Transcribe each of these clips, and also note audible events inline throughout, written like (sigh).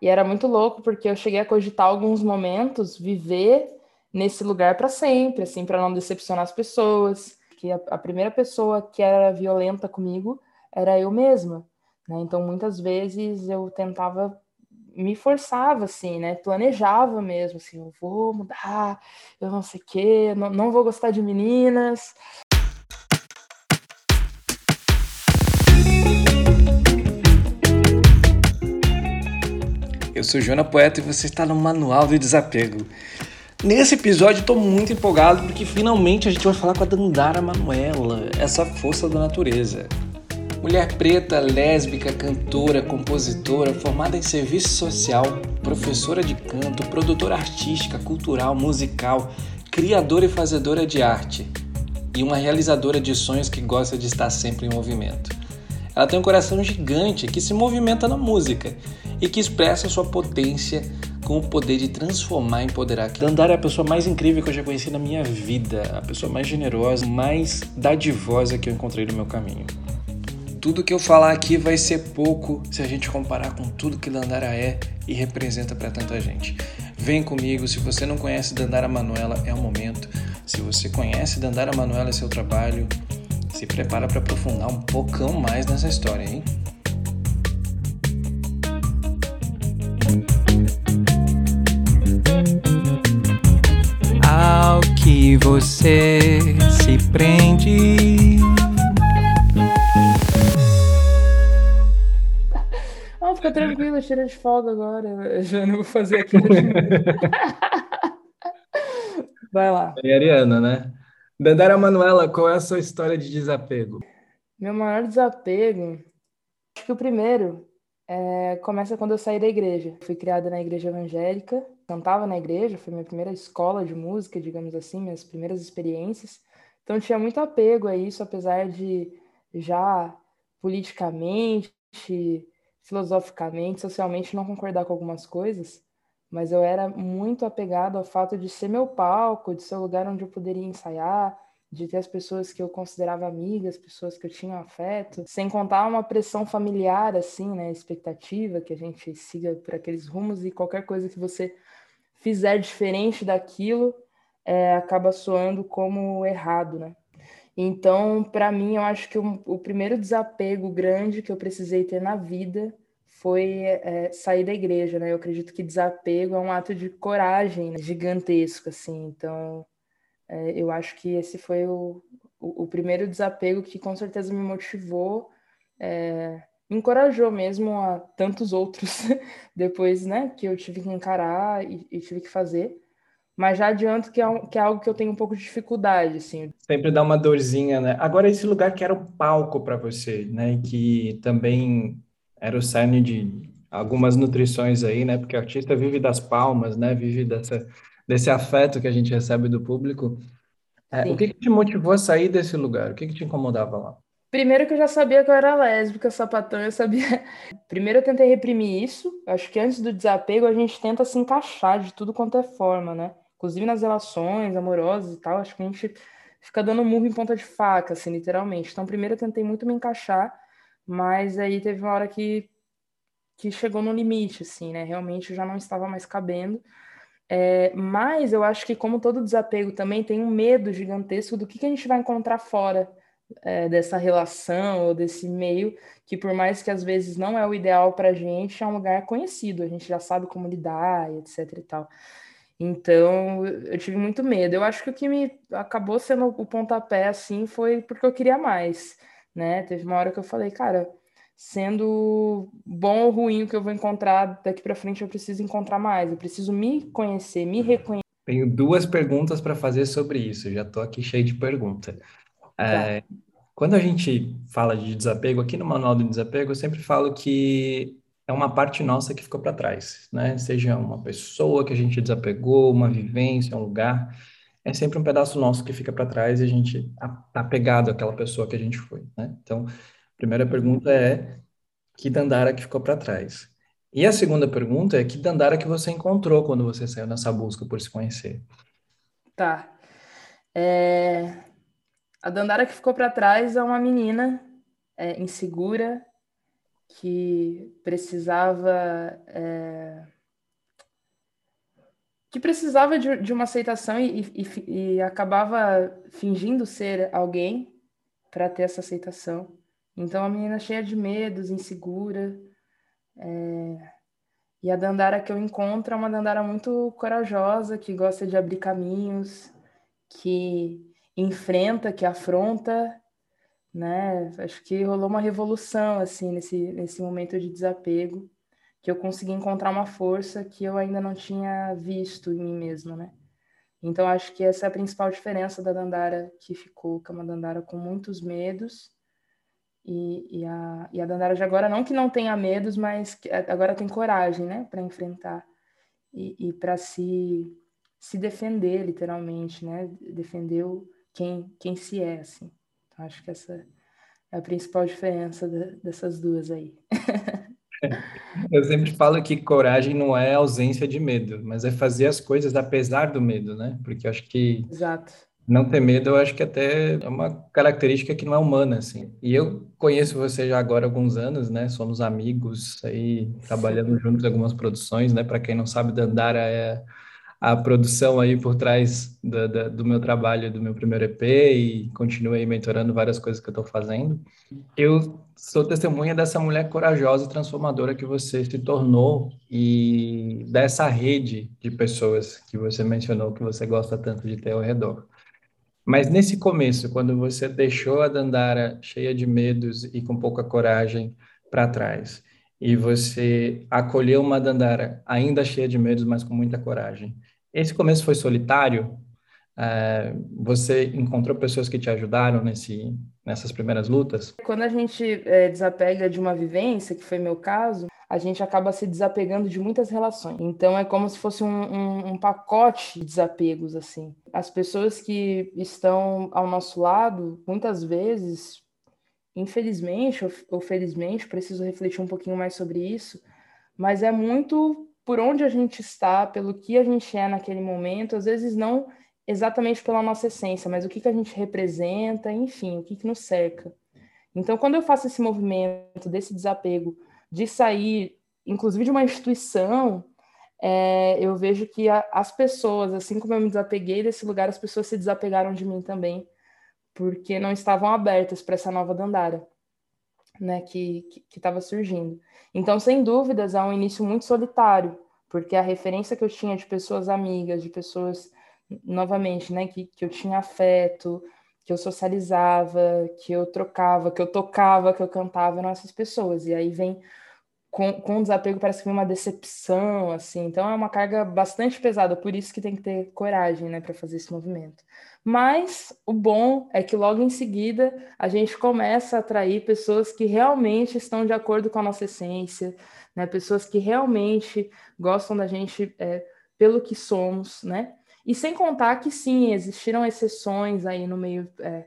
E era muito louco porque eu cheguei a cogitar alguns momentos viver nesse lugar para sempre, assim, para não decepcionar as pessoas. Que a, a, primeira pessoa que era violenta comigo era eu mesma, né? Então muitas vezes eu tentava me forçava assim, né? Planejava mesmo assim, eu vou mudar, eu não sei o quê, não, não vou gostar de meninas. Eu sou Joana Poeta e você está no Manual do Desapego. Nesse episódio estou muito empolgado porque finalmente a gente vai falar com a Dandara Manuela, essa força da natureza. Mulher preta, lésbica, cantora, compositora, formada em serviço social, professora de canto, produtora artística, cultural, musical, criadora e fazedora de arte e uma realizadora de sonhos que gosta de estar sempre em movimento. Ela tem um coração gigante que se movimenta na música e que expressa sua potência com o poder de transformar e empoderar. Dandara é a pessoa mais incrível que eu já conheci na minha vida, a pessoa mais generosa, mais dadivosa que eu encontrei no meu caminho. Tudo que eu falar aqui vai ser pouco se a gente comparar com tudo que Dandara é e representa para tanta gente. Vem comigo, se você não conhece Dandara Manuela, é o momento. Se você conhece Dandara Manuela e seu trabalho, se prepara para aprofundar um poucão mais nessa história, hein? Ao que você se prende. Ah, fica tranquilo, tira de folga agora. Eu já não vou fazer aqui. (laughs) Vai lá. E Ariana, né? Dandara Manuela, qual é a sua história de desapego? Meu maior desapego, acho que o primeiro é, começa quando eu saí da igreja. Fui criada na igreja evangélica, cantava na igreja, foi minha primeira escola de música, digamos assim, minhas primeiras experiências. Então tinha muito apego a isso, apesar de já politicamente, filosoficamente, socialmente não concordar com algumas coisas mas eu era muito apegado ao fato de ser meu palco, de ser o lugar onde eu poderia ensaiar, de ter as pessoas que eu considerava amigas, pessoas que eu tinha afeto, sem contar uma pressão familiar, assim, né, expectativa que a gente siga por aqueles rumos e qualquer coisa que você fizer diferente daquilo é, acaba soando como errado, né? Então, para mim, eu acho que o, o primeiro desapego grande que eu precisei ter na vida foi é, sair da igreja, né? Eu acredito que desapego é um ato de coragem né? gigantesco, assim. Então, é, eu acho que esse foi o, o, o, primeiro desapego que com certeza me motivou, é, me encorajou mesmo a tantos outros (laughs) depois, né? Que eu tive que encarar e, e tive que fazer. Mas já adianto que é, um, que é algo que eu tenho um pouco de dificuldade, assim. Sempre dá uma dorzinha, né? Agora, esse lugar que era o palco para você, né? Que também era o cerne de algumas nutrições aí, né? Porque o artista vive das palmas, né? Vive dessa, desse afeto que a gente recebe do público. É, o que, que, te motivou a sair desse lugar? O que, que te incomodava lá? Primeiro que eu já sabia que eu era lésbica, sapatão, eu sabia. (laughs) Primeiro eu tentei reprimir isso. Acho que antes do desapego a gente tenta se encaixar de tudo quanto é forma, né? Inclusive nas relações amorosas e tal, acho que a gente fica dando murro em ponta de faca, assim, literalmente. Então, primeiro eu tentei muito me encaixar mas aí teve uma hora que, que chegou no limite, assim, né? Realmente já não estava mais cabendo. É, mas eu acho que, como todo desapego também, tem um medo gigantesco do que, que a gente vai encontrar fora é, dessa relação ou desse meio, que por mais que às vezes não é o ideal para a gente, é um lugar conhecido, a gente já sabe como lidar, etc e tal. Então, eu tive muito medo. Eu acho que o que me acabou sendo o pontapé, assim, foi porque eu queria mais né? Teve uma hora que eu falei, cara, sendo bom ou ruim o que eu vou encontrar daqui para frente, eu preciso encontrar mais, eu preciso me conhecer, me reconhecer. Tenho duas perguntas para fazer sobre isso, já estou aqui cheio de pergunta. Tá. É, quando a gente fala de desapego, aqui no Manual do Desapego, eu sempre falo que é uma parte nossa que ficou para trás, né? Seja uma pessoa que a gente desapegou, uma vivência, um lugar é sempre um pedaço nosso que fica para trás e a gente tá apegado àquela pessoa que a gente foi, né? Então, a primeira pergunta é que Dandara que ficou para trás. E a segunda pergunta é que Dandara que você encontrou quando você saiu nessa busca por se conhecer. Tá. É... A Dandara que ficou para trás é uma menina é, insegura, que precisava é, que precisava de, de uma aceitação e, e, e, acabava fingindo ser alguém para ter essa aceitação. Então, a menina cheia de medos, insegura. É... E a Dandara que eu encontro é uma Dandara muito corajosa, que gosta de abrir caminhos, que enfrenta, que afronta, né? Acho que rolou uma revolução, assim, nesse, nesse momento de desapego que eu consegui encontrar uma força que eu ainda não tinha visto em mim mesma, né? Então acho que essa é a principal diferença da Dandara que ficou, que é uma Dandara com muitos medos e, e, a, e a Dandara de agora não que não tenha medos, mas que agora tem coragem, né, para enfrentar e, e para se se defender literalmente, né, defender o, quem quem se é assim. Então acho que essa é a principal diferença da, dessas duas aí. (laughs) Eu sempre falo que coragem não é ausência de medo, mas é fazer as coisas apesar do medo, né? Porque eu acho que Exato. não ter medo, eu acho que até é uma característica que não é humana, assim. E eu conheço você já agora há alguns anos, né? Somos amigos aí, trabalhando juntos em algumas produções, né? Para quem não sabe, Dandara é a produção aí por trás da, da, do meu trabalho, do meu primeiro EP e continuo aí mentorando várias coisas que eu estou fazendo. Eu sou testemunha dessa mulher corajosa e transformadora que você se tornou e dessa rede de pessoas que você mencionou que você gosta tanto de ter ao redor. Mas nesse começo, quando você deixou a Dandara cheia de medos e com pouca coragem para trás, e você acolheu uma Dandara ainda cheia de medos, mas com muita coragem, esse começo foi solitário? É, você encontrou pessoas que te ajudaram nesse, nessas primeiras lutas? Quando a gente é, desapega de uma vivência, que foi meu caso, a gente acaba se desapegando de muitas relações. Então é como se fosse um, um, um, pacote de desapegos, assim. As pessoas que estão ao nosso lado, muitas vezes, infelizmente ou, ou felizmente, preciso refletir um pouquinho mais sobre isso, mas é muito por onde a gente está, pelo que a gente é naquele momento, às vezes não exatamente pela nossa essência, mas o que, que a gente representa, enfim, o que, que nos cerca. Então, quando eu faço esse movimento desse desapego, de sair, inclusive de uma instituição, é, eu vejo que a, as pessoas, assim como eu me desapeguei desse lugar, as pessoas se desapegaram de mim também, porque não estavam abertas para essa nova Dandara né, que estava surgindo. Então, sem dúvidas, é um início muito solitário, porque a referência que eu tinha de pessoas amigas, de pessoas, novamente, né, que, que eu tinha afeto, que eu socializava, que eu trocava, que eu tocava, que eu cantava, eram essas pessoas. E aí vem com, com o desapego parece que vem uma decepção, assim. Então é uma carga bastante pesada, por isso que tem que ter coragem, né, para fazer esse movimento. Mas o bom é que logo em seguida a gente começa a atrair pessoas que realmente estão de acordo com a nossa essência, né, pessoas que realmente gostam da gente é, pelo que somos, né? E sem contar que sim, existiram exceções aí no meio é,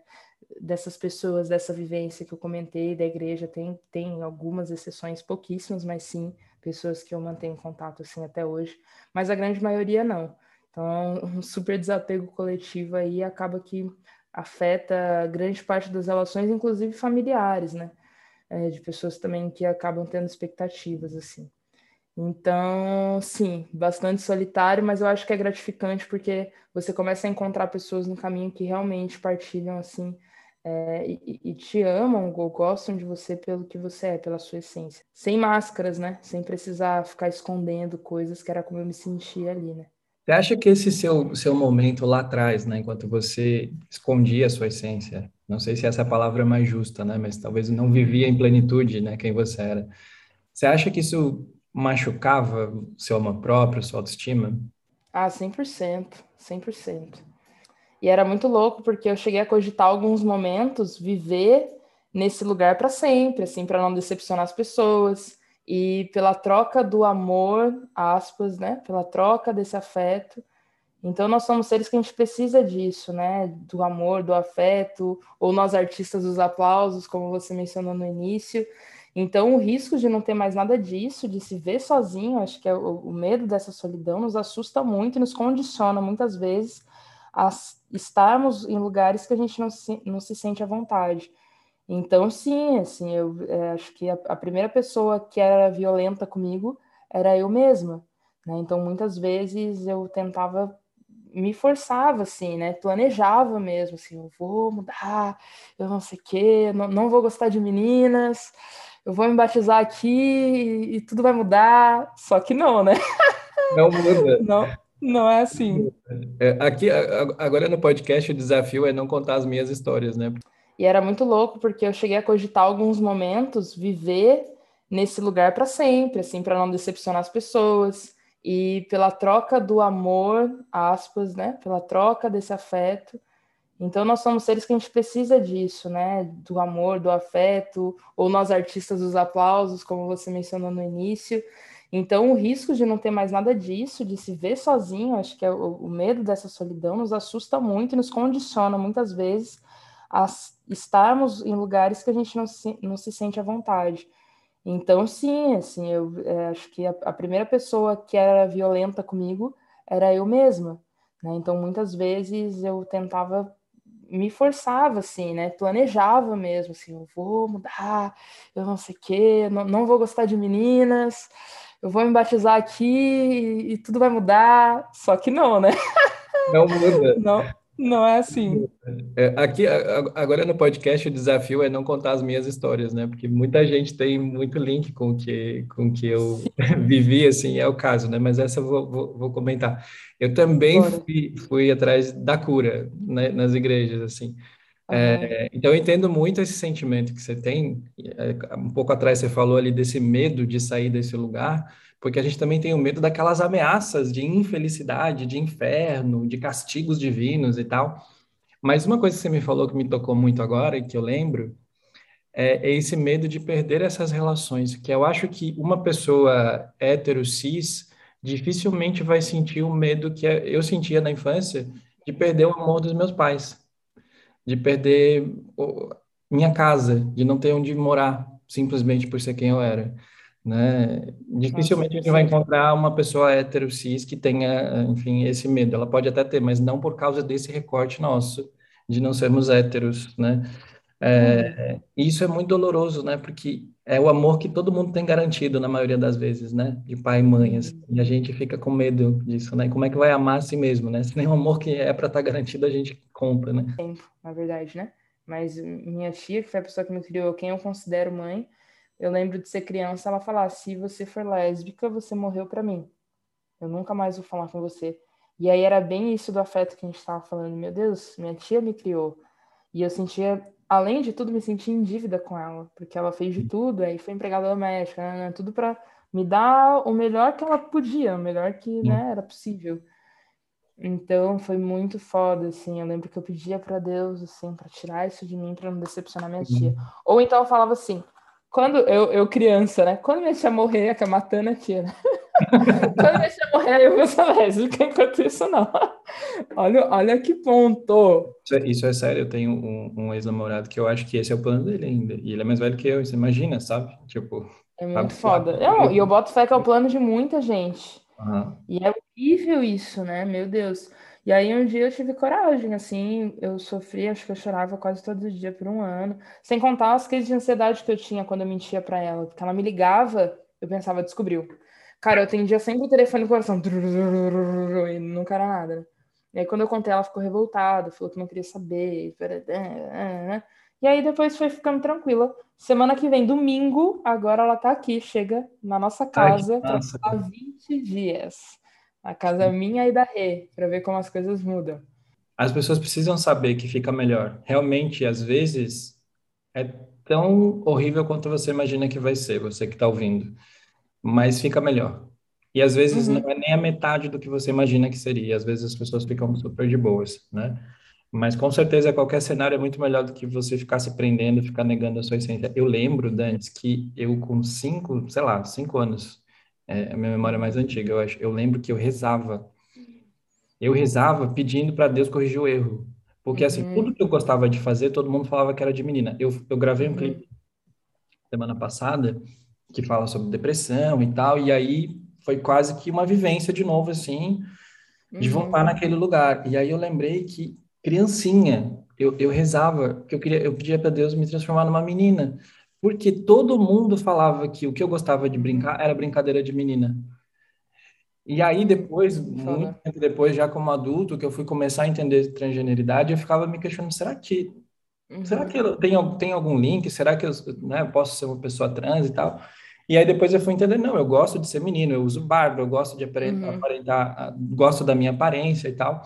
dessas pessoas, dessa vivência que eu comentei da igreja, tem, tem algumas exceções, pouquíssimas, mas sim, pessoas que eu mantenho contato assim até hoje, mas a grande maioria não. Então, um super desapego coletivo aí acaba que afeta grande parte das relações, inclusive familiares, né? É, de pessoas também que acabam tendo expectativas, assim. Então, sim, bastante solitário, mas eu acho que é gratificante porque você começa a encontrar pessoas no caminho que realmente partilham, assim, é, e, e, te amam ou gostam de você pelo que você é, pela sua essência. Sem máscaras, né? Sem precisar ficar escondendo coisas que era como eu me sentia ali, né? Você acha que esse seu, seu momento lá atrás, né, enquanto você escondia a sua essência, não sei se essa é palavra mais justa, né, mas talvez não vivia em plenitude, né, quem você era. Você acha que isso machucava seu amor próprio, sua autoestima? Ah, 100%, 100%. E era muito louco porque eu cheguei a cogitar alguns momentos viver nesse lugar para sempre, assim, para não decepcionar as pessoas e pela troca do amor, aspas, né, pela troca desse afeto. Então nós somos seres que a gente precisa disso, né, do amor, do afeto, ou nós artistas dos aplausos, como você mencionou no início. Então o risco de não ter mais nada disso, de se ver sozinho, acho que é o, o medo dessa solidão nos assusta muito e nos condiciona muitas vezes a estarmos em lugares que a gente não se, não se sente à vontade. Então, sim, assim, eu é, acho que a, a, primeira pessoa que era violenta comigo era eu mesma, né? Então, muitas vezes eu tentava, me forçava, assim, né? Planejava mesmo, assim, eu vou mudar, eu não sei o quê, não, não vou gostar de meninas, eu vou me batizar aqui e, e tudo vai mudar, só que não, né? (laughs) Não muda. Não, não é assim. É, aqui, agora no podcast, o desafio é não contar as minhas histórias, né? E era muito louco, porque eu cheguei a cogitar alguns momentos viver nesse lugar para sempre, assim, para não decepcionar as pessoas. E pela troca do amor, aspas, né? Pela troca desse afeto. Então, nós somos seres que a gente precisa disso, né? Do amor, do afeto, ou nós artistas dos aplausos, como você mencionou no início. Então, o risco de não ter mais nada disso, de se ver sozinho, acho que é o, o medo dessa solidão nos assusta muito e nos condiciona muitas vezes a estarmos em lugares que a gente não se, não se sente à vontade. Então, sim, assim, eu é, acho que a, a, primeira pessoa que era violenta comigo era eu mesma, né? Então, muitas vezes eu tentava me forçava, assim, né? Planejava mesmo, assim, eu vou mudar, eu não sei o quê, não, não vou gostar de meninas, eu vou me batizar aqui e, e tudo vai mudar. Só que não, né? Não muda. (laughs) Não, não é assim. É, aqui, agora no podcast, o desafio é não contar as minhas histórias, né? Porque muita gente tem muito link com o que, com que eu (laughs) vivi, assim, é o caso, né? Mas essa eu vou, vou, vou comentar. Eu também fui, fui, atrás da cura né? nas igrejas, assim. É, então, eu entendo muito esse sentimento que você tem. É, um pouco atrás você falou ali desse medo de sair desse lugar, porque a gente também tem o medo daquelas ameaças de infelicidade, de inferno, de castigos divinos e tal. Mas uma coisa que você me falou que me tocou muito agora e que eu lembro é, é esse medo de perder essas relações, que eu acho que uma pessoa hétero cis dificilmente vai sentir o medo que eu sentia na infância de perder o amor dos meus pais de perder minha casa, de não ter onde morar, simplesmente por ser quem eu era. Né? Dificilmente a gente vai encontrar uma pessoa hétero cis que tenha, enfim, esse medo. Ela pode até ter, mas não por causa desse recorte nosso de não sermos héteros, né? É, isso é muito doloroso, né? Porque é o amor que todo mundo tem garantido na maioria das vezes, né? De pai e mãe, assim, e a gente fica com medo disso, né? Como é que vai amar a si mesmo, né? Se nem o amor que é para estar tá garantido a gente compra, né? Tempo, na verdade, né? Mas minha tia, que foi a pessoa que me criou, quem eu considero mãe, eu lembro de ser criança, ela falar: se você for lésbica, você morreu para mim. Eu nunca mais vou falar com você. E aí era bem isso do afeto que a gente estava falando. Meu Deus, minha tia me criou. E eu sentia além de tudo, me senti em dívida com ela, porque ela fez de tudo, aí foi empregada doméstica, né, né tudo para me dar o melhor que ela podia, o melhor que né, era possível. Então foi muito foda, assim. Eu lembro que eu pedia para Deus, assim, para tirar isso de mim, para não decepcionar minha tia. Ou então eu falava assim: quando eu, eu criança, né? Quando minha tia morrer, é que é matando a tia, né? Quando tia morrer, eu vou ser lésbica, enquanto isso não. Olha, olha que ponto. Isso é, isso é sério, eu tenho um, um ex-namorado que eu acho que esse é o plano dele ainda. E ele é mais velho que eu, você imagina, sabe? Tipo. É muito foda. Não, e eu boto fé que é o plano de muita gente. Uhum. E é horrível isso, né? Meu Deus. E aí um dia eu tive coragem, assim, eu sofri, acho que eu chorava quase todo dia por um ano, sem contar as crises de ansiedade que eu tinha quando eu mentia para ela, porque ela me ligava, eu pensava, descobriu. Cara, eu atendia sempre o telefone no coração, e nunca era nada, né? E aí quando eu contei, ela ficou revoltada, falou que não queria saber, e aí depois foi ficando tranquila. Semana que vem, domingo, agora ela tá aqui, chega na nossa casa há 20 dias. A casa minha e da Rê, para ver como as coisas mudam. As pessoas precisam saber que fica melhor. Realmente, às vezes, é tão horrível quanto você imagina que vai ser, você que está ouvindo. Mas fica melhor. E às vezes uhum. não é nem a metade do que você imagina que seria. Às vezes as pessoas ficam super de boas, né? Mas com certeza qualquer cenário é muito melhor do que você ficar se prendendo, ficar negando a sua essência. Eu lembro, Dantes, que eu com cinco, sei lá, cinco anos, é a minha memória mais antiga, eu acho. Eu lembro que eu rezava. Eu rezava pedindo para Deus corrigir o erro. Porque, assim, uhum. tudo que eu gostava de fazer, todo mundo falava que era de menina. Eu, eu gravei um uhum. clipe semana passada que fala sobre depressão e tal, e aí foi quase que uma vivência de novo, assim, de uhum. voltar naquele lugar. E aí eu lembrei que criancinha, eu, eu rezava, que eu queria, eu pedia para Deus me transformar numa menina, porque todo mundo falava que o que eu gostava de brincar era brincadeira de menina. E aí depois, muito tempo depois, já como adulto, que eu fui começar a entender transgeneridade, eu ficava me questionando, será que uhum. será que eu, tem, tem algum link? Será que eu né, posso ser uma pessoa trans e tal? E aí depois eu fui entender, não, eu gosto de ser menino, eu uso barba, eu gosto de aparentar, uhum. aparentar gosto da minha aparência e tal.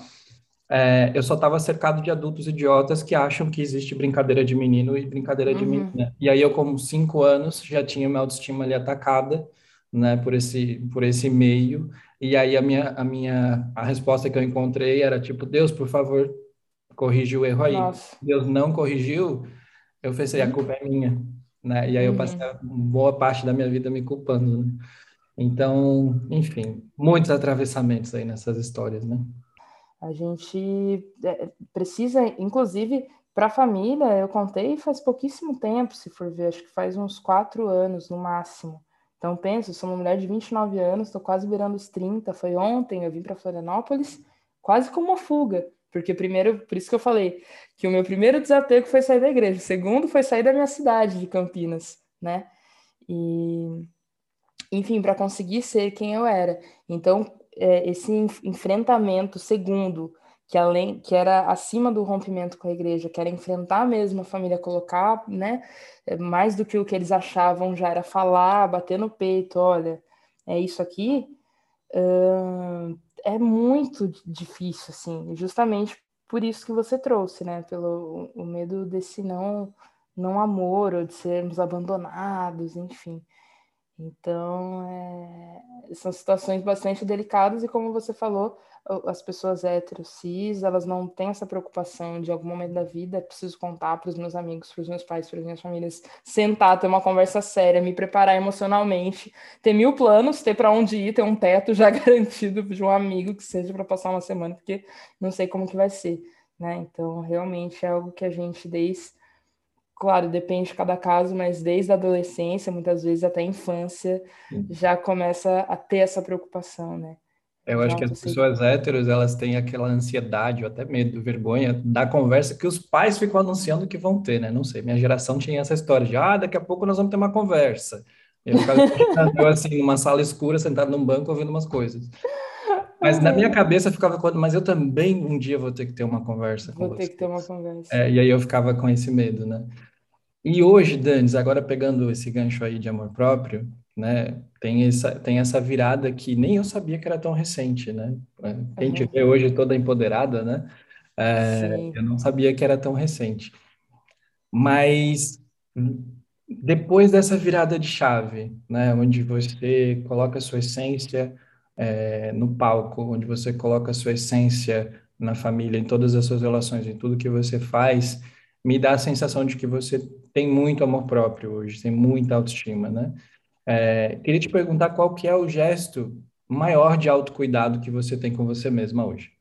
É, eu só estava cercado de adultos idiotas que acham que existe brincadeira de menino e brincadeira uhum. de menina. E aí eu, com cinco anos, já tinha minha autoestima ali atacada, né, por esse, por esse meio. E aí a minha, a minha, a resposta que eu encontrei era tipo, Deus, por favor, corrige o erro aí. Nossa. Deus não corrigiu, eu pensei, a culpa é minha, né? E aí eu uhum. passei boa parte da minha vida me culpando, né? Então, enfim, muitos atravessamentos aí nessas histórias, né? A gente é, precisa, inclusive, para a família, eu contei faz pouquíssimo tempo, se for ver, acho que faz uns quatro anos no máximo. Então, penso, sou uma mulher de 29 anos, estou quase virando os 30. Foi ontem, eu vim para Florianópolis, quase com uma fuga. Porque, primeiro, por isso que eu falei que o meu primeiro desapego foi sair da igreja, o segundo foi sair da minha cidade, de Campinas, né? E, enfim, para conseguir ser quem eu era. Então, é, esse enfrentamento segundo, que além que era acima do rompimento com a igreja, que era enfrentar mesmo a família, colocar, né, é, mais do que o que eles achavam já era falar, bater no peito, olha, é isso aqui, uh, é muito difícil, assim, justamente por isso que você trouxe, né, pelo o medo desse não não amor ou de sermos abandonados, enfim. Então, é, são situações bastante delicadas e, como você falou, as pessoas héteros, cis, elas não têm essa preocupação de algum momento da vida, é preciso contar para os meus amigos, para os meus pais, para as minhas famílias, sentar, ter uma conversa séria, me preparar emocionalmente, ter mil planos, ter para onde ir, ter um teto já (laughs) garantido de um amigo que seja para passar uma semana, porque não sei como que vai ser, né? Então, realmente é algo que a gente, desde claro, depende de cada caso, mas desde a adolescência, muitas vezes até a infância, já começa a ter essa preocupação, né? Eu acho que as pessoas héteros, elas têm aquela ansiedade ou até medo, vergonha da conversa que os pais ficam anunciando que vão ter, né? Não sei, minha geração tinha essa história de, ah, daqui a pouco nós vamos ter uma conversa. Eu ficava (laughs) eu, assim, numa sala escura, sentado num banco, ouvindo umas coisas. Mas na minha cabeça ficava, mas eu também um dia vou ter que ter uma conversa com Vou ter que ter uma conversa. É, e aí eu ficava com esse medo, né? E hoje, Danis, agora pegando esse gancho aí de amor próprio, né, tem essa, tem essa virada que nem eu sabia que era tão recente, né? É, quem te vê hoje toda empoderada, né? É, eu não sabia que era tão recente. Mas depois dessa virada de chave, né, onde você coloca a sua essência é, no palco, onde você coloca a sua essência na família, em todas as suas relações, em tudo que você faz, me dá a sensação de que você tem muito amor próprio hoje, tem muita autoestima, né? É, queria te perguntar qual que é o gesto maior de autocuidado que você tem com você mesma hoje.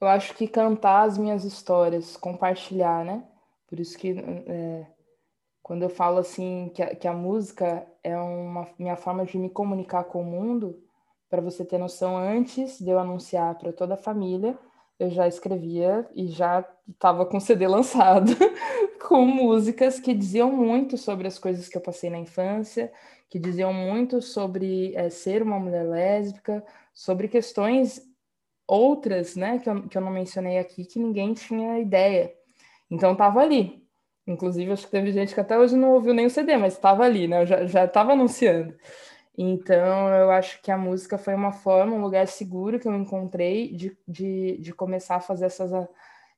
Eu acho que cantar as minhas histórias, compartilhar, né? Por isso que é, quando eu falo assim que a, que a música é uma minha forma de me comunicar com o mundo, para você ter noção, antes de eu anunciar para toda a família, eu já escrevia e já estava com CD lançado, (laughs) com músicas que diziam muito sobre as coisas que eu passei na infância, que diziam muito sobre é, ser uma mulher lésbica, sobre questões outras, né, que eu, que eu não mencionei aqui, que ninguém tinha ideia. Então estava ali. Inclusive, acho que teve gente que até hoje não ouviu nem o CD, mas estava ali, né? Eu já estava anunciando. Então, eu acho que a música foi uma forma, um lugar seguro que eu encontrei de, de, de começar a fazer essas,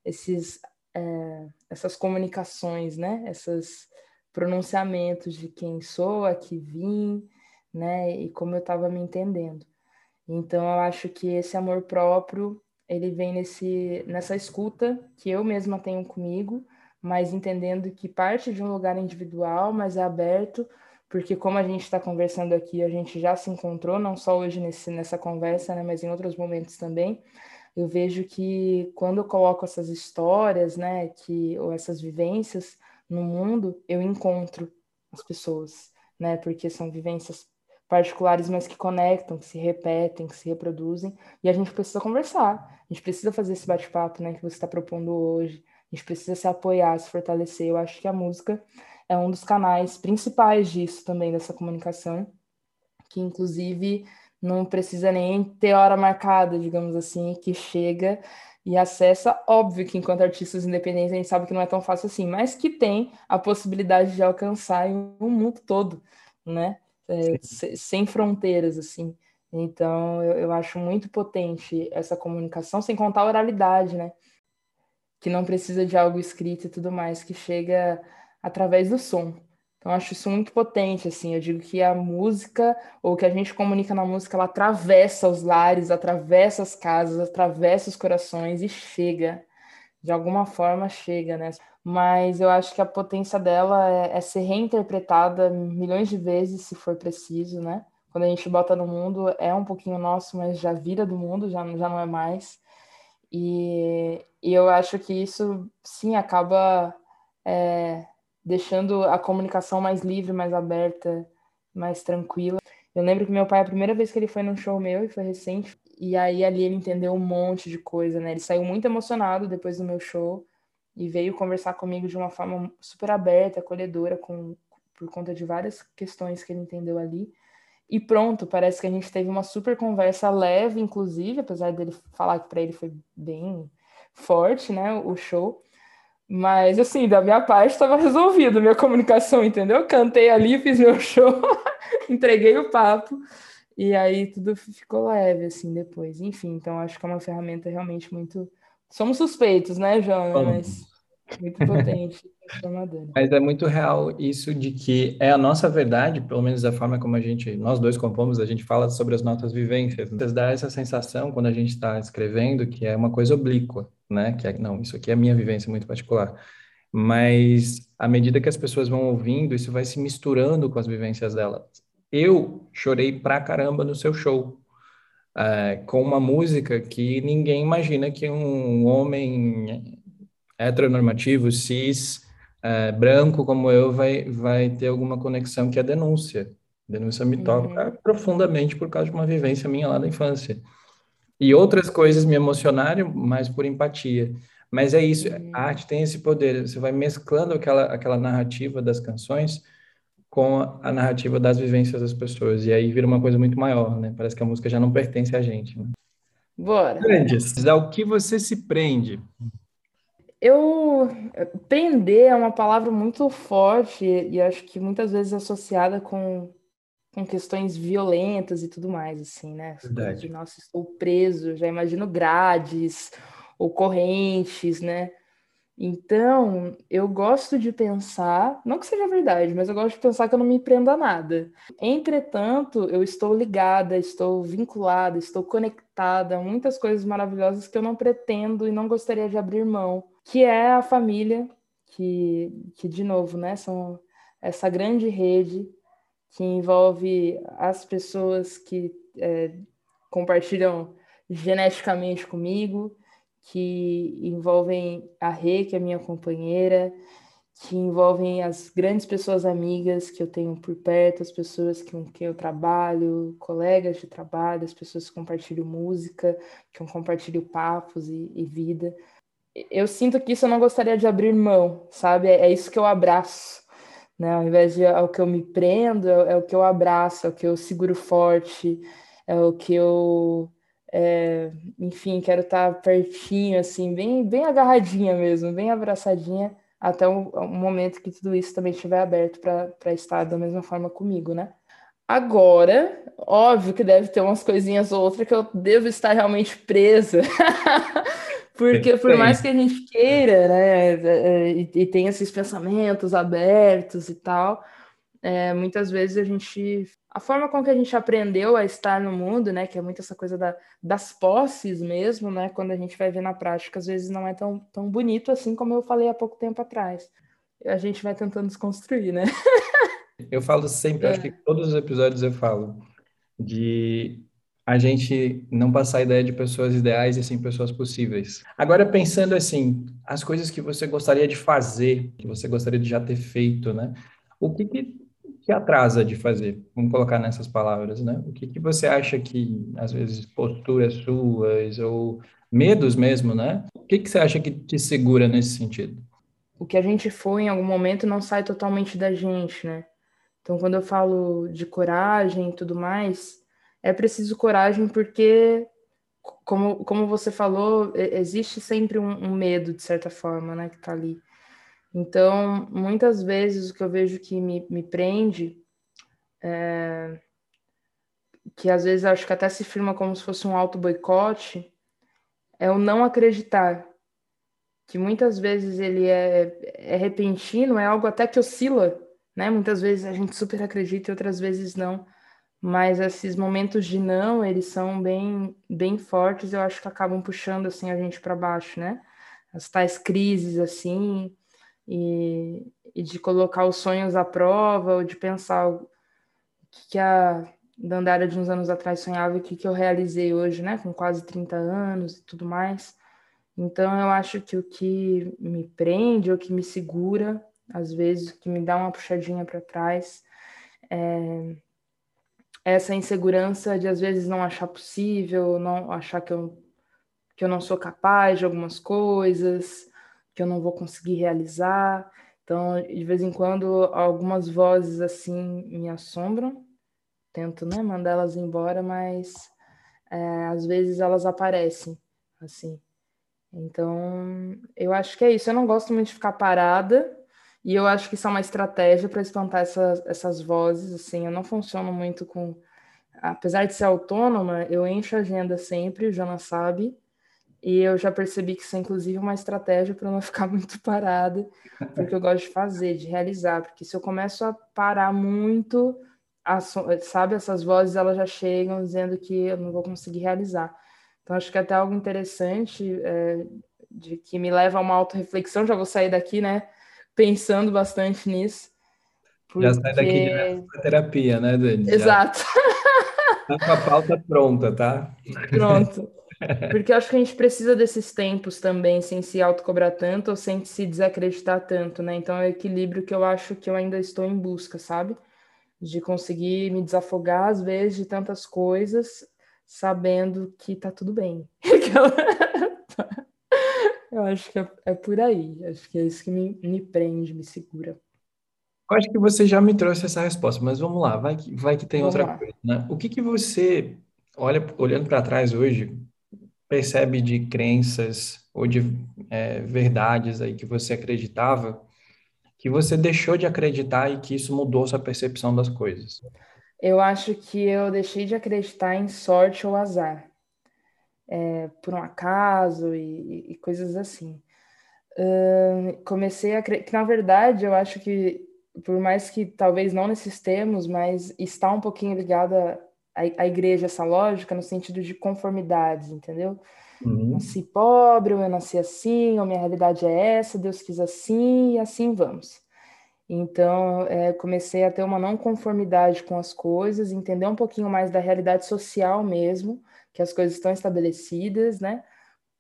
esses, é, essas comunicações, né? Esses pronunciamentos de quem sou, a que vim, né? E como eu estava me entendendo. Então, eu acho que esse amor próprio, ele vem nesse, nessa escuta que eu mesma tenho comigo, mas entendendo que parte de um lugar individual, mas é aberto porque como a gente está conversando aqui, a gente já se encontrou, não só hoje nesse, nessa conversa, né, mas em outros momentos também. Eu vejo que quando eu coloco essas histórias, né, que ou essas vivências no mundo, eu encontro as pessoas, né, porque são vivências particulares, mas que conectam, que se repetem, que se reproduzem, e a gente precisa conversar, a gente precisa fazer esse bate-papo, né, que você está propondo hoje, a gente precisa se apoiar, se fortalecer. Eu acho que a música é um dos canais principais disso também, dessa comunicação, que inclusive não precisa nem ter hora marcada, digamos assim, que chega e acessa. Óbvio que enquanto artistas independentes a gente sabe que não é tão fácil assim, mas que tem a possibilidade de alcançar o mundo todo, né? É, sem fronteiras, assim. Então, eu, eu acho muito potente essa comunicação, sem contar a oralidade, né? Que não precisa de algo escrito e tudo mais, que chega através do som. Então, acho isso muito potente, assim. Eu digo que a música, ou que a gente comunica na música, ela atravessa os lares, atravessa as casas, atravessa os corações e chega. De alguma forma, chega, né? Mas eu acho que a potência dela é, é ser reinterpretada milhões de vezes, se for preciso, né? Quando a gente bota no mundo, é um pouquinho nosso, mas já vira do mundo, já, já não é mais. E, e eu acho que isso, sim, acaba. É, deixando a comunicação mais livre, mais aberta, mais tranquila. Eu lembro que meu pai, a primeira vez que ele foi num show meu, e foi recente, e aí ali ele entendeu um monte de coisa, né? Ele saiu muito emocionado depois do meu show e veio conversar comigo de uma forma super aberta, acolhedora, com, por conta de várias questões que ele entendeu ali. E pronto, parece que a gente teve uma super conversa leve, inclusive, apesar dele falar que para ele foi bem forte, né, o show. Mas, assim, da minha parte estava resolvido minha comunicação, entendeu? Cantei ali, fiz meu (laughs) show, entreguei o papo, e aí tudo ficou leve, assim, depois. Enfim, então acho que é uma ferramenta realmente muito. Somos suspeitos, né, João? Mas muito potente, (laughs) transformadora. Mas é muito real isso de que é a nossa verdade, pelo menos da forma como a gente, nós dois compomos, a gente fala sobre as nossas vivências. Dá essa sensação quando a gente está escrevendo que é uma coisa oblíqua né? Que é, não, isso aqui é a minha vivência muito particular. Mas à medida que as pessoas vão ouvindo, isso vai se misturando com as vivências delas. Eu chorei pra caramba no seu show, é, com uma música que ninguém imagina que um homem heteronormativo, cis, é, branco como eu, vai, vai ter alguma conexão que é denúncia. Denúncia me toca uhum. profundamente por causa de uma vivência minha lá da infância. E outras coisas me emocionaram mais por empatia. Mas é isso, a uhum. arte tem esse poder. Você vai mesclando aquela, aquela narrativa das canções com a, narrativa das vivências das pessoas. E aí vira uma coisa muito maior, né? Parece que a música já não pertence a gente. Né? Bora. Grandes, ao que você se prende? Eu prender é uma palavra muito forte e acho que muitas vezes associada com com questões violentas e tudo mais, assim, né? Verdade. De, nossa, estou preso, já imagino grades ou correntes, né? Então, eu gosto de pensar, não que seja verdade, mas eu gosto de pensar que eu não me prendo a nada. Entretanto, eu estou ligada, estou vinculada, estou conectada a muitas coisas maravilhosas que eu não pretendo e não gostaria de abrir mão, que é a família, que, que de novo, né, são essa grande rede que envolve as pessoas que é, compartilham geneticamente comigo, que envolvem a Rê, que é minha companheira, que envolvem as grandes pessoas amigas que eu tenho por perto, as pessoas com quem eu trabalho, colegas de trabalho, as pessoas que compartilham música, que eu compartilho papos e, e vida. Eu sinto que isso eu não gostaria de abrir mão, sabe? É, é isso que eu abraço né? Ao invés de é o que eu me prendo, é, é, o que eu abraço, é o que eu seguro forte, é o que eu, é, enfim, quero estar pertinho, assim, bem, bem agarradinha mesmo, bem abraçadinha, até o, o momento que tudo isso também estiver aberto para estar da mesma forma comigo, né? Agora, óbvio que deve ter umas coisinhas ou que eu devo estar realmente presa. (laughs) Porque por mais que a gente queira, né, é, e, e tenha esses pensamentos abertos e tal, é, muitas vezes a gente. A forma com que a gente aprendeu a estar no mundo, né, que é muito essa coisa da, das posses mesmo, né, quando a gente vai ver na prática, às vezes não é tão, tão bonito assim como eu falei há pouco tempo atrás. A gente vai tentando desconstruir, né? eu falo sempre, é. acho que todos os episódios eu falo, de a gente não passar a ideia de pessoas ideais e sim pessoas possíveis. Agora pensando assim, as coisas que você gostaria de fazer, que você gostaria de já ter feito, né? O que, que que atrasa de fazer? Vamos colocar nessas palavras, né? O que, que você acha que, às vezes, posturas suas ou medos mesmo, né? O que, que você acha que te segura nesse sentido? O que a gente foi em algum momento não sai totalmente da gente, né? Então, quando eu falo de coragem e tudo mais, é preciso coragem porque, como, como você falou, existe sempre um, um medo, de certa forma, né, que tá ali. Então, muitas vezes o que eu vejo que me, me prende, é, que às vezes acho que até se firma como se fosse um auto-boicote, é o não acreditar. Que muitas vezes ele é, é repentino, é algo até que oscila, né? Muitas vezes a gente super acredita e outras vezes não. Mas esses momentos de não, eles são bem, bem fortes, eu acho que acabam puxando assim a gente para baixo, né? As tais crises assim, e, e de colocar os sonhos à prova, ou de pensar o que, que a Dandara de uns anos atrás sonhava e o que, que eu realizei hoje, né, com quase 30 anos e tudo mais. Então, eu acho que o que me prende, o que me segura, às vezes, o que me dá uma puxadinha para trás, é essa insegurança de, às vezes, não achar possível, não achar que eu, que eu não sou capaz de algumas coisas, que eu não vou conseguir realizar. Então, de vez em quando, algumas vozes assim me assombram. Tento, né, mandá-las embora, mas é, às vezes elas aparecem, assim. Então, eu acho que é isso. Eu não gosto muito de ficar parada, e eu acho que isso é uma estratégia para espantar essas, essas vozes, assim. Eu não funciono muito com. Apesar de ser autônoma, eu encho a agenda sempre, o Jonas sabe. E eu já percebi que isso é inclusive uma estratégia para não (laughs) ficar muito parada, porque eu gosto de fazer, de realizar, porque se eu começo a parar muito, sabe, essas vozes elas já chegam dizendo que eu não vou conseguir realizar. Então acho que é até algo interessante é, de que me leva a uma auto-reflexão, já vou sair daqui, né, pensando bastante nisso. Porque... Já sai daqui direto para terapia, né, Dani? Exato. Já tá com a pauta pronta, tá? Pronto. Porque acho que a gente precisa desses tempos também, sem se autocobrar tanto ou sem se desacreditar tanto, né? Então é o equilíbrio que eu acho que eu ainda estou em busca, sabe? De conseguir me desafogar, às vezes, de tantas coisas, sabendo que tá tudo bem. (laughs) eu acho que é, é, por aí. Acho que é isso que me, me prende, me segura. Eu acho que você já me trouxe essa resposta, mas vamos lá, vai que, vai que tem vamos outra lá. coisa, né? O que que você olha olhando para trás hoje, percebe de crenças ou de é, verdades aí que você acreditava, que você deixou de acreditar e que isso mudou sua percepção das coisas? Eu acho que eu deixei de acreditar em sorte ou azar, é, por um acaso e, e coisas assim. Uh, comecei a que na verdade eu acho que por mais que talvez não nesses termos, mas está um pouquinho ligada a, a igreja essa lógica no sentido de conformidades, entendeu? Uhum. Nasci pobre, ou eu nasci assim, ou minha realidade é essa, Deus quis assim, e assim vamos. Então, é, comecei a ter uma não conformidade com as coisas, entender um pouquinho mais da realidade social mesmo, que as coisas estão estabelecidas, né?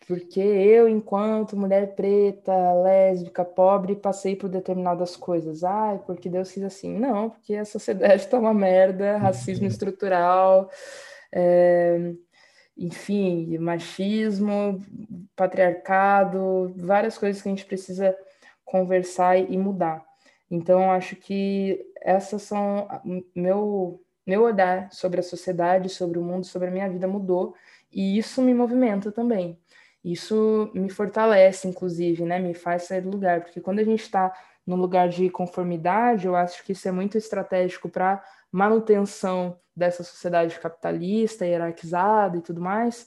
Porque eu, enquanto mulher preta, lésbica, pobre, passei por determinadas coisas. Ai, porque Deus quis assim. Não, porque a sociedade está (laughs) uma merda, racismo uhum. estrutural, é, enfim, machismo, patriarcado, várias coisas que a gente precisa conversar e mudar. Então, acho que essas são meu meu olhar sobre a sociedade, sobre o mundo, sobre a minha vida mudou e isso me movimenta também. Isso me fortalece, inclusive, né? Me faz sair do lugar, porque quando a gente está no lugar de conformidade, eu acho que isso é muito estratégico para manutenção dessa sociedade capitalista, hierarquizada e tudo mais.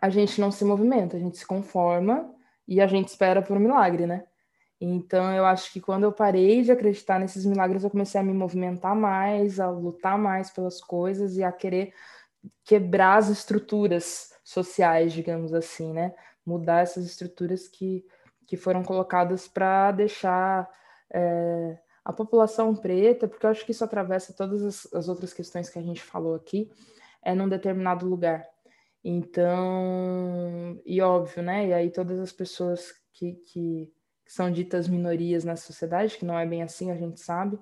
A gente não se movimenta, a gente se conforma e a gente espera por um milagre, né? Então, eu acho que quando eu parei de acreditar nesses milagres, eu comecei a me movimentar mais, a lutar mais pelas coisas e a querer quebrar as estruturas sociais, digamos assim, né? Mudar essas estruturas que, que foram colocadas para deixar é, a população preta, porque eu acho que isso atravessa todas as, as, outras questões que a gente falou aqui, é num determinado lugar. Então, e óbvio, né? E aí todas as pessoas que, que, que são ditas minorias na sociedade, que não é bem assim, a gente sabe,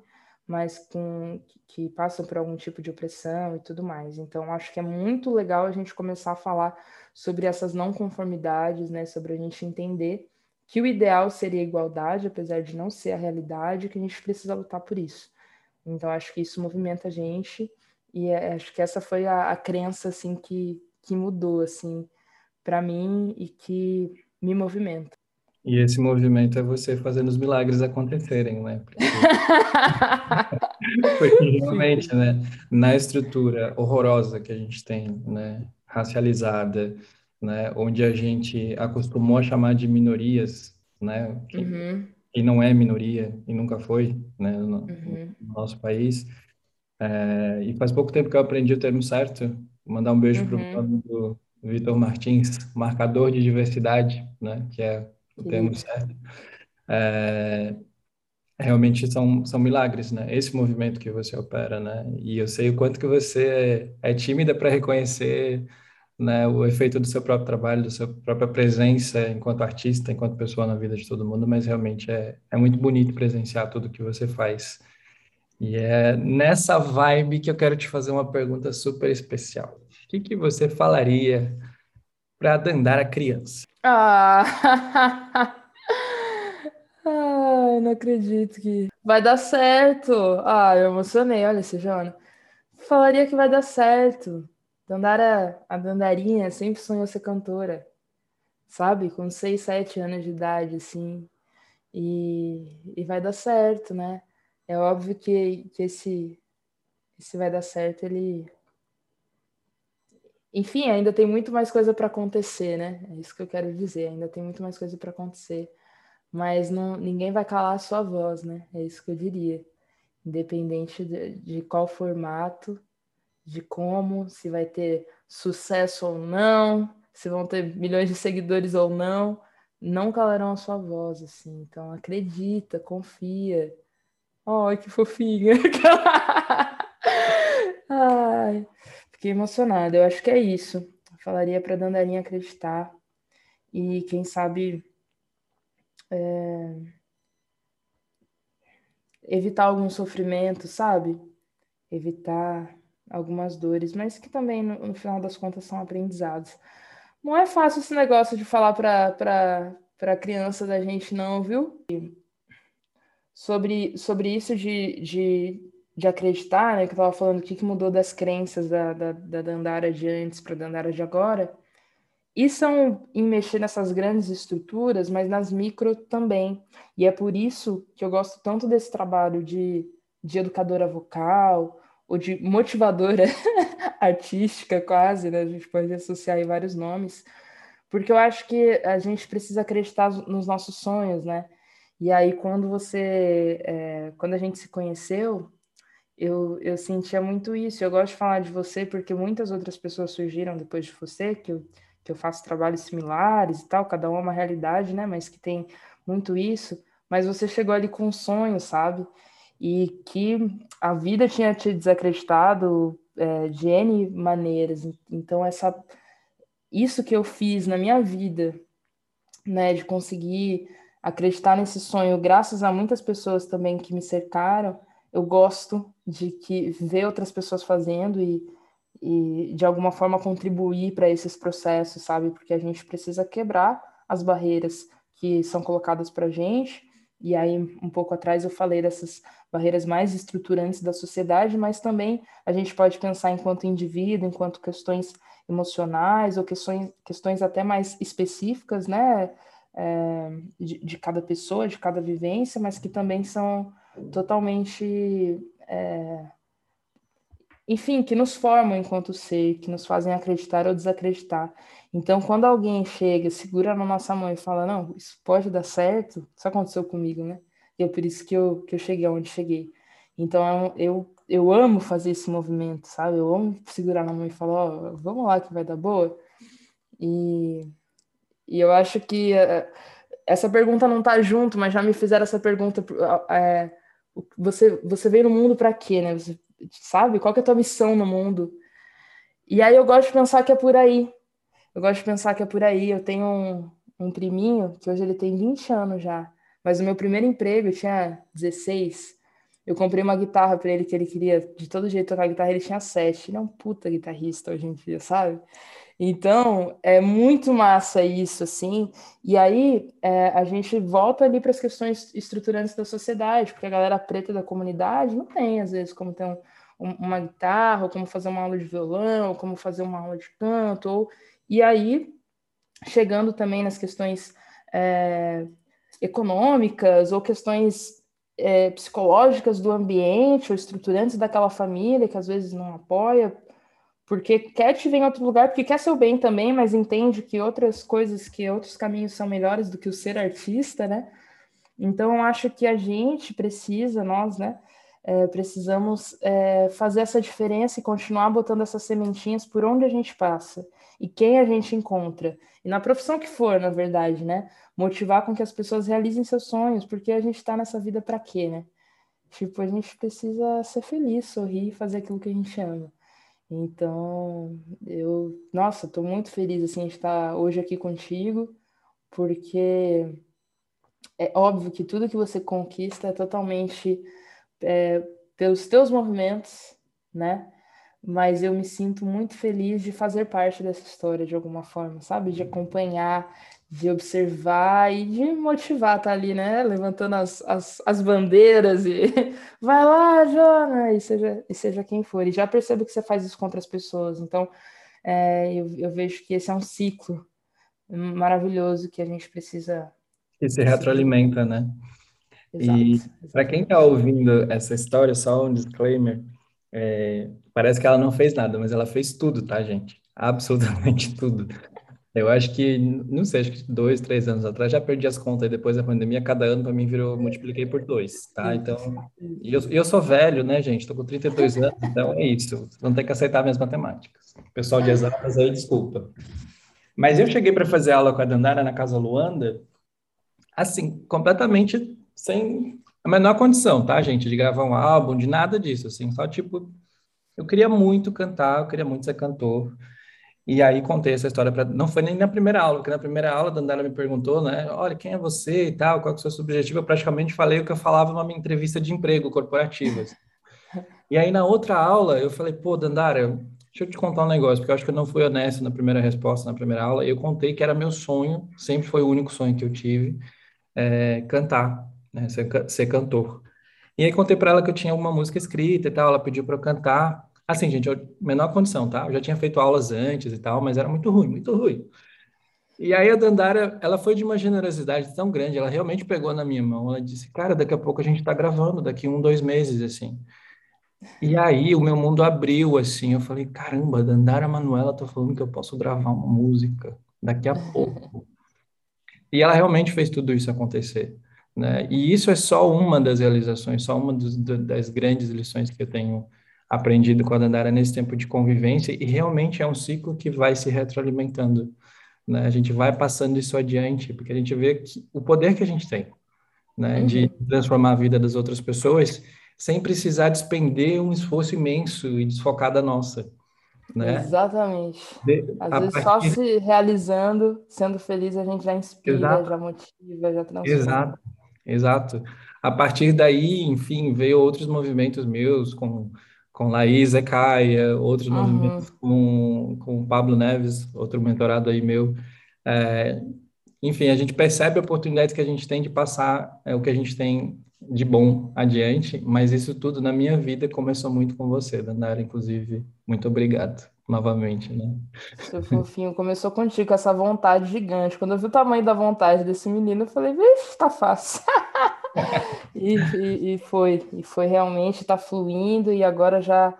mas com, que passam por algum tipo de opressão e tudo mais. Então, acho que é muito legal a gente começar a falar sobre essas não conformidades, né? Sobre a gente entender que o ideal seria a igualdade, apesar de não ser a realidade, que a gente precisa lutar por isso. Então, acho que isso movimenta a gente e é, acho que essa foi a, a crença, assim, que, que mudou, assim, para mim e que me movimenta. E esse movimento é você fazendo os milagres acontecerem, né? (laughs) Porque, (laughs) Porque realmente, né, na estrutura horrorosa que a gente tem, né, racializada, né, onde a gente acostumou a chamar de minorias, né, que, uhum. que não é minoria e nunca foi, né, no, uhum. no nosso país. É, e faz pouco tempo que eu aprendi o termo certo. Vou mandar um beijo uhum. para o Vitor Martins, marcador de diversidade, né, que é o termo certo. É, realmente são, são milagres, né? Esse movimento que você opera, né? E eu sei o quanto que você é, é tímida para reconhecer né, o efeito do seu próprio trabalho, da sua própria presença enquanto artista, enquanto pessoa na vida de todo mundo, mas realmente é, é muito bonito presenciar tudo que você faz. E é nessa vibe que eu quero te fazer uma pergunta super especial. O que, que você falaria para Dandara criança? Ah! (laughs) Ai, não acredito que vai dar certo. Ah, eu emocionei, olha, Sejana. Falaria que vai dar certo. Dandara, a Dandarinha sempre sonhou ser cantora, sabe? Com 6, 7 anos de idade, assim. E, e vai dar certo, né? É óbvio que, que esse, esse vai dar certo, ele enfim, ainda tem muito mais coisa para acontecer, né? É isso que eu quero dizer. Ainda tem muito mais coisa para acontecer. Mas não, ninguém vai calar a sua voz, né? É isso que eu diria. Independente de, de qual formato, de como, se vai ter sucesso ou não, se vão ter milhões de seguidores ou não, não calarão a sua voz, assim. Então acredita, confia. Ai, que fofinha. (laughs) Ai. Fiquei emocionada. Eu acho que é isso. Eu falaria para Dandarinha acreditar e quem sabe é... evitar algum sofrimento, sabe? Evitar algumas dores, mas que também no, no, final das contas são aprendizados. Não é fácil esse negócio de falar para para criança da gente não, viu? Sobre, sobre isso de, de de acreditar, né, que eu estava falando o que, que mudou das crenças da, da, da Dandara de antes para a Dandara de agora, e são em mexer nessas grandes estruturas, mas nas micro também. E é por isso que eu gosto tanto desse trabalho de, de educadora vocal, ou de motivadora (laughs) artística, quase, né? A gente pode associar aí vários nomes, porque eu acho que a gente precisa acreditar nos nossos sonhos, né? E aí, quando você, é, quando a gente se conheceu, eu, eu sentia muito isso. Eu gosto de falar de você porque muitas outras pessoas surgiram depois de você, que eu, que eu faço trabalhos similares e tal, cada um é uma realidade, né? Mas que tem muito isso. Mas você chegou ali com um sonho, sabe? E que a vida tinha te desacreditado é, de N maneiras. Então, essa, isso que eu fiz na minha vida, né, de conseguir acreditar nesse sonho, graças a muitas pessoas também que me cercaram, eu gosto de que ver outras pessoas fazendo e, e de alguma forma contribuir para esses processos, sabe? Porque a gente precisa quebrar as barreiras que são colocadas para a gente. E aí, um pouco atrás, eu falei dessas barreiras mais estruturantes da sociedade, mas também a gente pode pensar enquanto indivíduo, enquanto questões emocionais ou questões, questões até mais específicas, né? É, de, de cada pessoa, de cada vivência, mas que também são totalmente. É, enfim, que nos formam enquanto ser, que nos fazem acreditar ou desacreditar. Então, quando alguém chega, segura na nossa mão e fala: Não, isso pode dar certo, isso aconteceu comigo, né? E é por isso que eu, que eu cheguei aonde cheguei. Então, eu, eu amo fazer esse movimento, sabe? Eu amo segurar na mão e falar: Ó, oh, vamos lá que vai dar boa. E, e eu acho que é, essa pergunta não tá junto, mas já me fizeram essa pergunta. É, você, você veio no mundo para quê, né? Você sabe qual é a tua missão no mundo? E aí eu gosto de pensar que é por aí. Eu gosto de pensar que é por aí. Eu tenho um, um priminho que hoje ele tem 20 anos já, mas o meu primeiro emprego eu tinha 16. Eu comprei uma guitarra para ele que ele queria de todo jeito tocar guitarra, ele tinha sete. Ele é um puta guitarrista hoje em dia, sabe? Então, é muito massa isso, assim. E aí, é, a gente volta ali para as questões estruturantes da sociedade, porque a galera preta da comunidade não tem, às vezes, como ter um, um, uma guitarra, ou como fazer uma aula de violão, ou como fazer uma aula de canto. Ou... E aí, chegando também nas questões é, econômicas ou questões é, psicológicas do ambiente ou estruturantes daquela família que às vezes não apoia, porque quer te ver em outro lugar, porque quer seu bem também, mas entende que outras coisas, que outros caminhos são melhores do que o ser artista, né? Então, eu acho que a gente precisa, nós, né, é, precisamos é, fazer essa diferença e continuar botando essas sementinhas por onde a gente passa e quem a gente encontra. E na profissão que for, na verdade, né? Motivar com que as pessoas realizem seus sonhos, porque a gente está nessa vida para quê, né? Tipo, a gente precisa ser feliz, sorrir e fazer aquilo que a gente ama. Então, eu, nossa, estou muito feliz assim, de estar hoje aqui contigo, porque é óbvio que tudo que você conquista é totalmente é, pelos teus movimentos, né? Mas eu me sinto muito feliz de fazer parte dessa história de alguma forma, sabe? De acompanhar, de observar e de motivar, tá ali, né? Levantando as, as, as bandeiras e (laughs) vai lá, Jona, e seja, e seja quem for. E já percebo que você faz isso contra as pessoas, então é, eu, eu vejo que esse é um ciclo maravilhoso que a gente precisa. Que se retroalimenta, né? Exato, e para quem está ouvindo essa história, só um disclaimer: é, parece que ela não fez nada, mas ela fez tudo, tá, gente? Absolutamente (laughs) tudo. Eu acho que, não sei, acho que dois, três anos atrás já perdi as contas, e depois da pandemia, cada ano para mim virou, multipliquei por dois, tá? Então, e eu, eu sou velho, né, gente? Estou com 32 anos, então é isso. Não tem que aceitar minhas matemáticas. Pessoal de exatas aí, desculpa. Mas eu cheguei para fazer aula com a Dandara na Casa Luanda, assim, completamente sem a menor condição, tá, gente? De gravar um álbum, de nada disso, assim, só tipo, eu queria muito cantar, eu queria muito ser cantor. E aí contei essa história para. Não foi nem na primeira aula, porque na primeira aula a Dandara me perguntou, né? Olha, quem é você e tal, qual é o seu objetivo? Eu praticamente falei o que eu falava numa minha entrevista de emprego corporativa. Assim. e aí na outra aula eu falei, pô, Dandara, deixa eu te contar um negócio, porque eu acho que eu não fui honesto na primeira resposta, na primeira aula. Eu contei que era meu sonho, sempre foi o único sonho que eu tive, é, cantar, né? Ser, ser cantor. E aí contei para ela que eu tinha uma música escrita e tal, ela pediu para eu cantar. Assim, gente, eu, menor condição, tá? Eu já tinha feito aulas antes e tal, mas era muito ruim, muito ruim. E aí a Dandara, ela foi de uma generosidade tão grande, ela realmente pegou na minha mão, ela disse, cara, daqui a pouco a gente está gravando, daqui um, dois meses, assim. E aí o meu mundo abriu, assim, eu falei, caramba, Dandara Manuela tá falando que eu posso gravar uma música daqui a pouco. E ela realmente fez tudo isso acontecer. Né? E isso é só uma das realizações, só uma dos, das grandes lições que eu tenho aprendido com a Dandara nesse tempo de convivência, e realmente é um ciclo que vai se retroalimentando. Né? A gente vai passando isso adiante, porque a gente vê que, o poder que a gente tem né? Uhum. de transformar a vida das outras pessoas sem precisar despender um esforço imenso e desfocar da nossa. Né? Exatamente. De, Às vezes partir... só se realizando, sendo feliz, a gente já inspira, Exato. já motiva, já transforma. Exato, exato. A partir daí, enfim, veio outros movimentos meus com com Laís Ecaia, outros uhum. movimentos com, com Pablo Neves, outro mentorado aí meu. É, enfim, a gente percebe a oportunidade que a gente tem de passar é, o que a gente tem de bom adiante, mas isso tudo na minha vida começou muito com você, Dandara, inclusive. Muito obrigado novamente, né? Seu fofinho, começou contigo com essa vontade gigante. Quando eu vi o tamanho da vontade desse menino, eu falei, vixe, tá fácil. (laughs) e, e, e, foi, e foi realmente, tá fluindo e agora já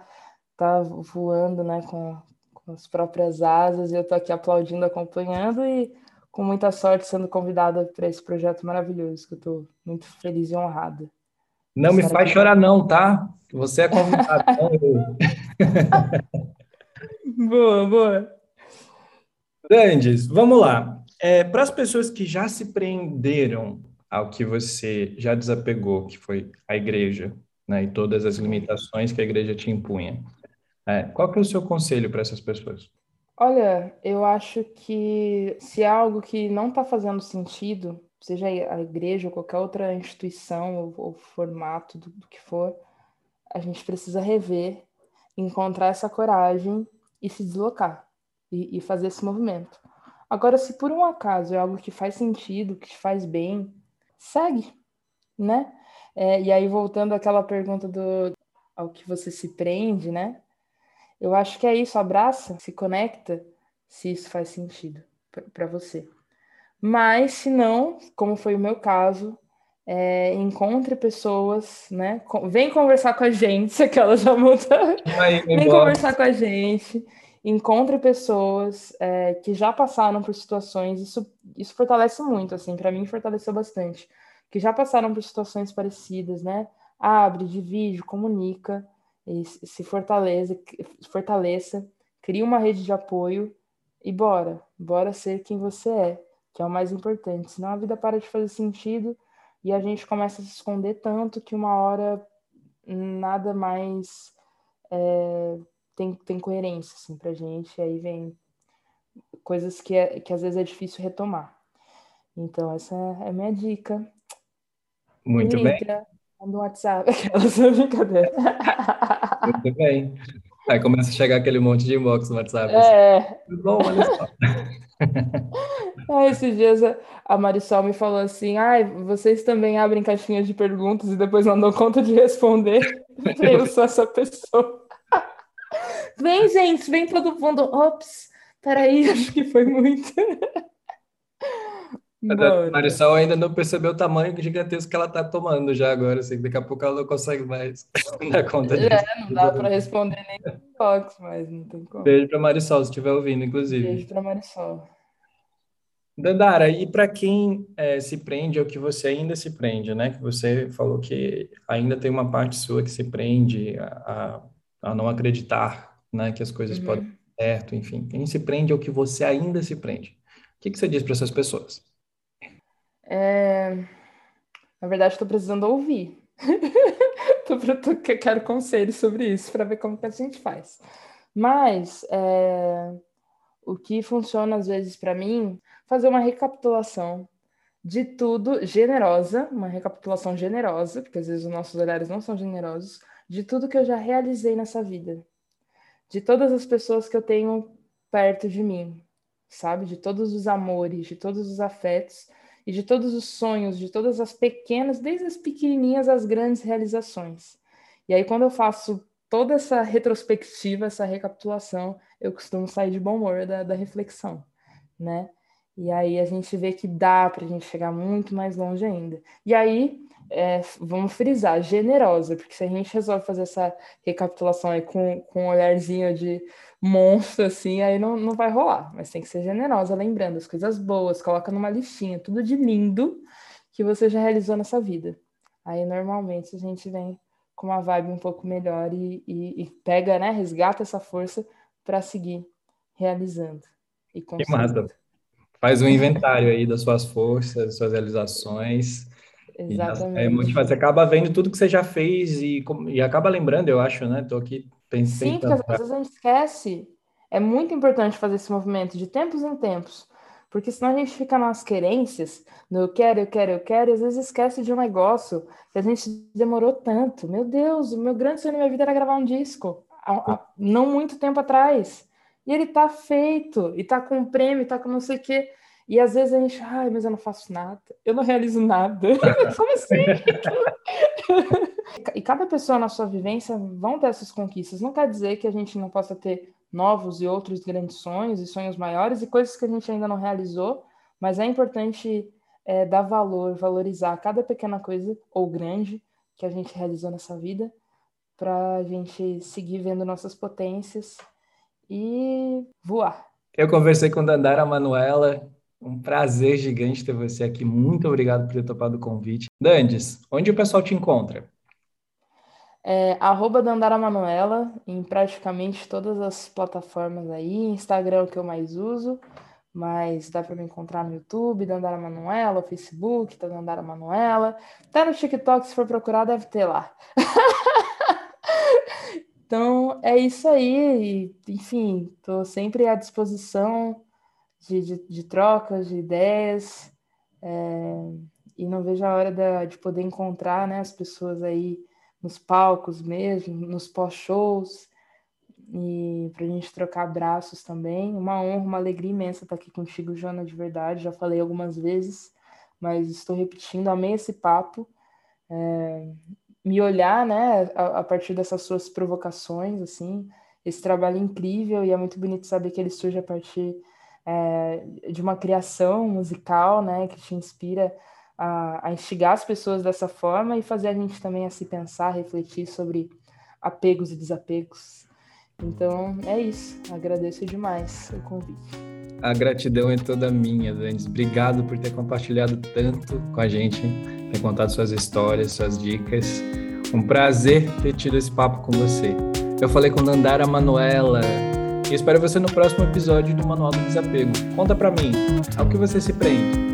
tá voando, né, com, com as próprias asas. E eu tô aqui aplaudindo, acompanhando e com muita sorte sendo convidada para esse projeto maravilhoso, que eu tô muito feliz e honrada. Não me faz chorar não, tá? Você é (laughs) eu. boa, boa. Grandes, vamos lá. É, Para as pessoas que já se prenderam ao que você já desapegou, que foi a igreja, né, e todas as limitações que a igreja te impunha, é, qual que é o seu conselho para essas pessoas? Olha, eu acho que se é algo que não está fazendo sentido, seja a igreja ou qualquer outra instituição ou, ou formato do, do que for, a gente precisa rever, encontrar essa coragem e se deslocar e, e, fazer esse movimento. Agora, se por um acaso é algo que faz sentido, que te faz bem, segue, né? É, e aí, voltando àquela pergunta do ao que você se prende, né? Eu acho que é isso, abraça, se conecta, se isso faz sentido para você. Mas, se não, como foi o meu caso, é, encontre pessoas, né? Vem conversar com a gente, (laughs) aquela já monta. Vem conversar com a gente. Encontre pessoas é, que já passaram por situações. Isso, isso fortalece muito, assim. Para mim, fortaleceu bastante. Que já passaram por situações parecidas, né? Abre, divide, comunica, se fortaleça, fortaleça, cria uma rede de apoio e bora, bora ser quem você é que é o mais importante. Senão a vida para de fazer sentido e a gente começa a se esconder tanto que uma hora nada mais é, tem, tem coerência assim, para gente. E aí vem coisas que, é, que às vezes é difícil retomar. Então, essa é a minha dica. Muito Liga, bem. Manda um WhatsApp, (laughs) aquelas brincadeira. Muito bem. Aí começa a chegar aquele monte de inbox no WhatsApp. É. Assim. Bom, olha só. (laughs) Ah, esses dias a Marisol me falou assim: ai, vocês também abrem caixinhas de perguntas e depois não dão conta de responder. Eu sou essa pessoa. Vem, gente, vem todo mundo. Ops, peraí, (laughs) acho que foi muito. A Marisol ainda não percebeu o tamanho gigantesco que ela está tomando já agora, assim, daqui a pouco ela não consegue mais (laughs) dar conta disso. É, não dá para responder nem no inbox, mas não tem como. Beijo para Marisol, se estiver ouvindo, inclusive. Beijo para Marisol. Dandara, e para quem é, se prende ao que você ainda se prende, né? Que você falou que ainda tem uma parte sua que se prende a, a, a não acreditar, né? Que as coisas uhum. podem dar certo, enfim. Quem se prende ao que você ainda se prende. O que, que você diz para essas pessoas? É... Na verdade, estou precisando ouvir. (laughs) tô, tô, quero conselhos sobre isso para ver como que a gente faz. Mas é... o que funciona às vezes para mim fazer uma recapitulação de tudo, generosa, uma recapitulação generosa, porque às vezes os nossos olhares não são generosos, de tudo que eu já realizei nessa vida, de todas as pessoas que eu tenho perto de mim, sabe? De todos os amores, de todos os afetos e de todos os sonhos, de todas as pequenas, desde as pequenininhas às grandes realizações. E aí, quando eu faço toda essa retrospectiva, essa recapitulação, eu costumo sair de bom humor da, da reflexão, né? E aí a gente vê que dá para a gente chegar muito mais longe ainda. E aí, é, vamos frisar, generosa, porque se a gente resolve fazer essa recapitulação aí com, com um olharzinho de monstro, assim, aí não, não vai rolar. Mas tem que ser generosa, lembrando as coisas boas, coloca numa listinha, tudo de lindo que você já realizou nessa vida. Aí, normalmente, a gente vem com uma vibe um pouco melhor e, e, e pega, né, resgata essa força para seguir realizando. E que massa! Faz um inventário aí das suas forças, suas realizações. Exatamente. E, é muito Você acaba vendo tudo que você já fez e, e acaba lembrando, eu acho, né? Tô aqui pensando. Sim, porque às vezes a gente esquece. É muito importante fazer esse movimento de tempos em tempos. Porque senão a gente fica nas querências, no eu quero, eu quero, eu quero, e às vezes esquece de um negócio que a gente demorou tanto. Meu Deus, o meu grande sonho na minha vida era gravar um disco, há, há, não muito tempo atrás. E ele tá feito, e tá com prêmio, tá com não sei o quê. E às vezes a gente, ai, mas eu não faço nada, eu não realizo nada. (laughs) Como assim? e cada pessoa na sua vivência vão ter essas conquistas. Não quer dizer que a gente não possa ter novos e outros grandes sonhos e sonhos maiores e coisas que a gente ainda não realizou, mas é importante é, dar valor, valorizar cada pequena coisa ou grande que a gente realizou nessa vida para a gente seguir vendo nossas potências e voar. Eu conversei com Dandara Manuela, um prazer gigante ter você aqui. Muito obrigado por ter topado o convite. Dandes, onde o pessoal te encontra? É, arroba Dandara Manuela em praticamente todas as plataformas aí. Instagram é o que eu mais uso, mas dá para me encontrar no YouTube, Dandara Manuela, Facebook, tá Dandara Manuela. Até no TikTok, se for procurar, deve ter lá. (laughs) Então, é isso aí. Enfim, estou sempre à disposição de, de, de, trocas, de ideias. É, e não vejo a hora da, de poder encontrar né, as pessoas aí nos palcos mesmo, nos pós-shows, e para a gente trocar abraços também. Uma honra, uma alegria imensa estar aqui contigo, Jana, de verdade. Já falei algumas vezes, mas estou repetindo, amei esse papo. É, me olhar, né, a, a, partir dessas suas provocações, assim, esse trabalho incrível e é muito bonito saber que ele surge a partir é, de uma criação musical, né, que te inspira a, a instigar as pessoas dessa forma e fazer a gente também a se pensar, refletir sobre apegos e desapegos. Então é isso. Agradeço demais o convite. A gratidão é toda minha, Danis. Obrigado por ter compartilhado tanto com a gente, ter contado suas histórias, suas dicas. Um prazer ter tido esse papo com você. Eu falei com Nandara Manuela e espero você no próximo episódio do Manual do Desapego. Conta para mim, ao que você se prende?